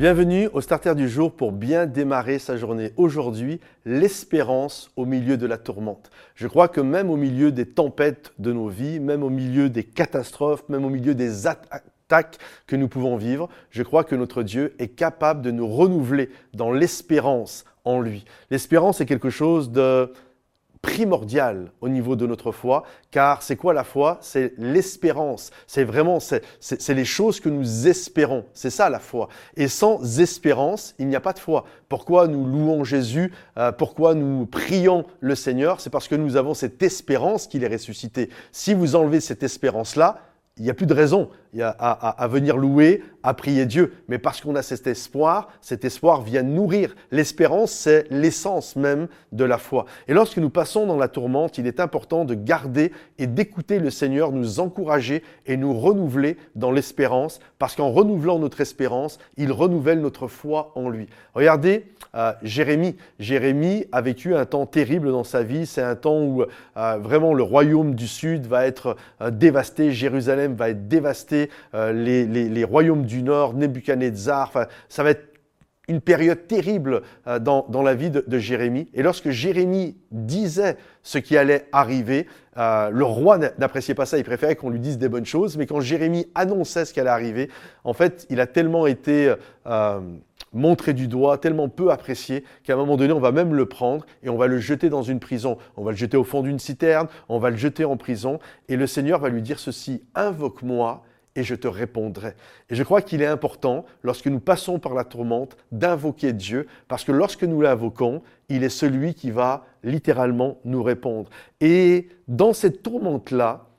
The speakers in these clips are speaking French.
Bienvenue au starter du jour pour bien démarrer sa journée. Aujourd'hui, l'espérance au milieu de la tourmente. Je crois que même au milieu des tempêtes de nos vies, même au milieu des catastrophes, même au milieu des attaques que nous pouvons vivre, je crois que notre Dieu est capable de nous renouveler dans l'espérance en lui. L'espérance est quelque chose de primordial au niveau de notre foi, car c'est quoi la foi? C'est l'espérance. C'est vraiment, c'est les choses que nous espérons. C'est ça la foi. Et sans espérance, il n'y a pas de foi. Pourquoi nous louons Jésus? Euh, Pourquoi nous prions le Seigneur? C'est parce que nous avons cette espérance qu'il est ressuscité. Si vous enlevez cette espérance-là, il n'y a plus de raison à, venir louer, à prier Dieu. Mais parce qu'on a cet espoir, cet espoir vient nourrir. L'espérance, c'est l'essence même de la foi. Et lorsque nous passons dans la tourmente, il est important de garder et d'écouter le Seigneur nous encourager et nous renouveler dans l'espérance, parce qu'en renouvelant notre espérance, il renouvelle notre foi en lui. Regardez euh, Jérémie. Jérémie a vécu un temps terrible dans sa vie. C'est un temps où euh, vraiment le royaume du Sud va être euh, dévasté, Jérusalem va être dévasté, les, royaumes Nord, Nebuchadnezzar, ça va être une période terrible dans, la vie de, Jérémie. Et lorsque Jérémie disait ce qui allait arriver, le roi n'appréciait pas ça, il préférait qu'on lui dise des bonnes choses. Mais quand Jérémie annonçait ce qui allait arriver, en fait, il a tellement été montré du doigt, tellement peu apprécié, qu'à un moment donné, on va même le prendre et on va le jeter dans une prison. On va le jeter au fond d'une citerne, on va le jeter en prison, et le Seigneur va lui dire ceci, invoque-moi et je te répondrai. Et je crois qu'il est important, lorsque nous passons par la tourmente, d'invoquer Dieu, parce que lorsque nous l'invoquons, il est celui qui va littéralement nous répondre. Et dans cette tourmente-là,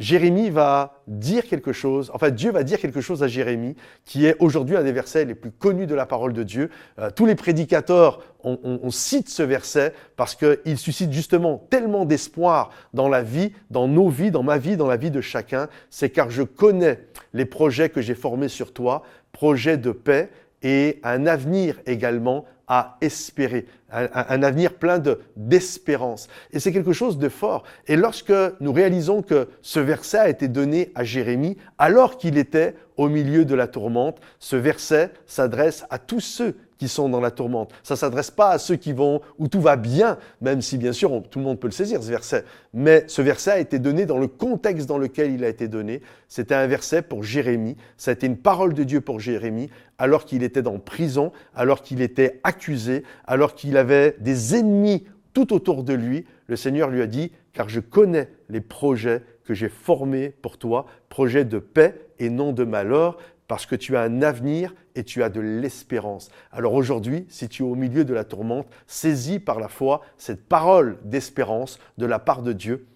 Jérémie va dire quelque chose, enfin Dieu va dire quelque chose à Jérémie, qui est aujourd'hui un des versets les plus connus de la parole de Dieu. Euh, tous les prédicateurs, on, cite ce verset parce qu'il suscite justement tellement d'espoir dans la vie, dans nos vies, dans ma vie, dans la vie de chacun. C'est car je connais les projets que j'ai formés sur toi, projets de paix et un avenir également à espérer, un, avenir plein d'espérance. et c'est quelque chose de fort. Et lorsque nous réalisons que ce verset a été donné à Jérémie alors qu'il était au milieu de la tourmente, ce verset s'adresse à tous ceux qui sont dans la tourmente. Ça s'adresse pas à ceux qui vont où tout va bien, même si bien sûr tout le monde peut le saisir, ce verset. Mais ce verset a été donné dans le contexte dans lequel il a été donné. C'était un verset pour Jérémie. Ça a été une parole de Dieu pour Jérémie, alors qu'il était dans prison, alors qu'il était alors qu'il avait des ennemis tout autour de lui. Le Seigneur lui a dit, car je connais les projets que j'ai formés pour toi, projets de paix et non de malheur, parce que tu as un avenir et tu as de l'espérance. Alors aujourd'hui, si tu es au milieu de la tourmente, saisis par la foi cette parole d'espérance de la part de Dieu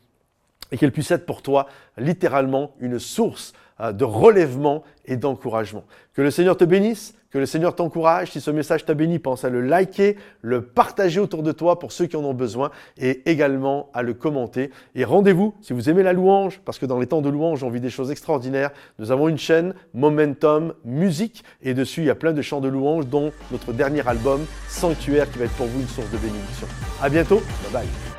et qu'elle puisse être pour toi littéralement une source euh, de relèvement et d'encouragement. Que le Seigneur te bénisse, que le Seigneur t'encourage. Si ce message t'a béni, pense à le liker, le partager autour de toi pour ceux qui en ont besoin et également à le commenter. Et rendez-vous si vous aimez la louange, parce que dans les temps de louange, on vit des choses extraordinaires. Nous avons une chaîne Momentum Musique et dessus, il y a plein de chants de louange, dont notre dernier album Sanctuaire qui va être pour vous une source de bénédiction. À bientôt. Bye bye.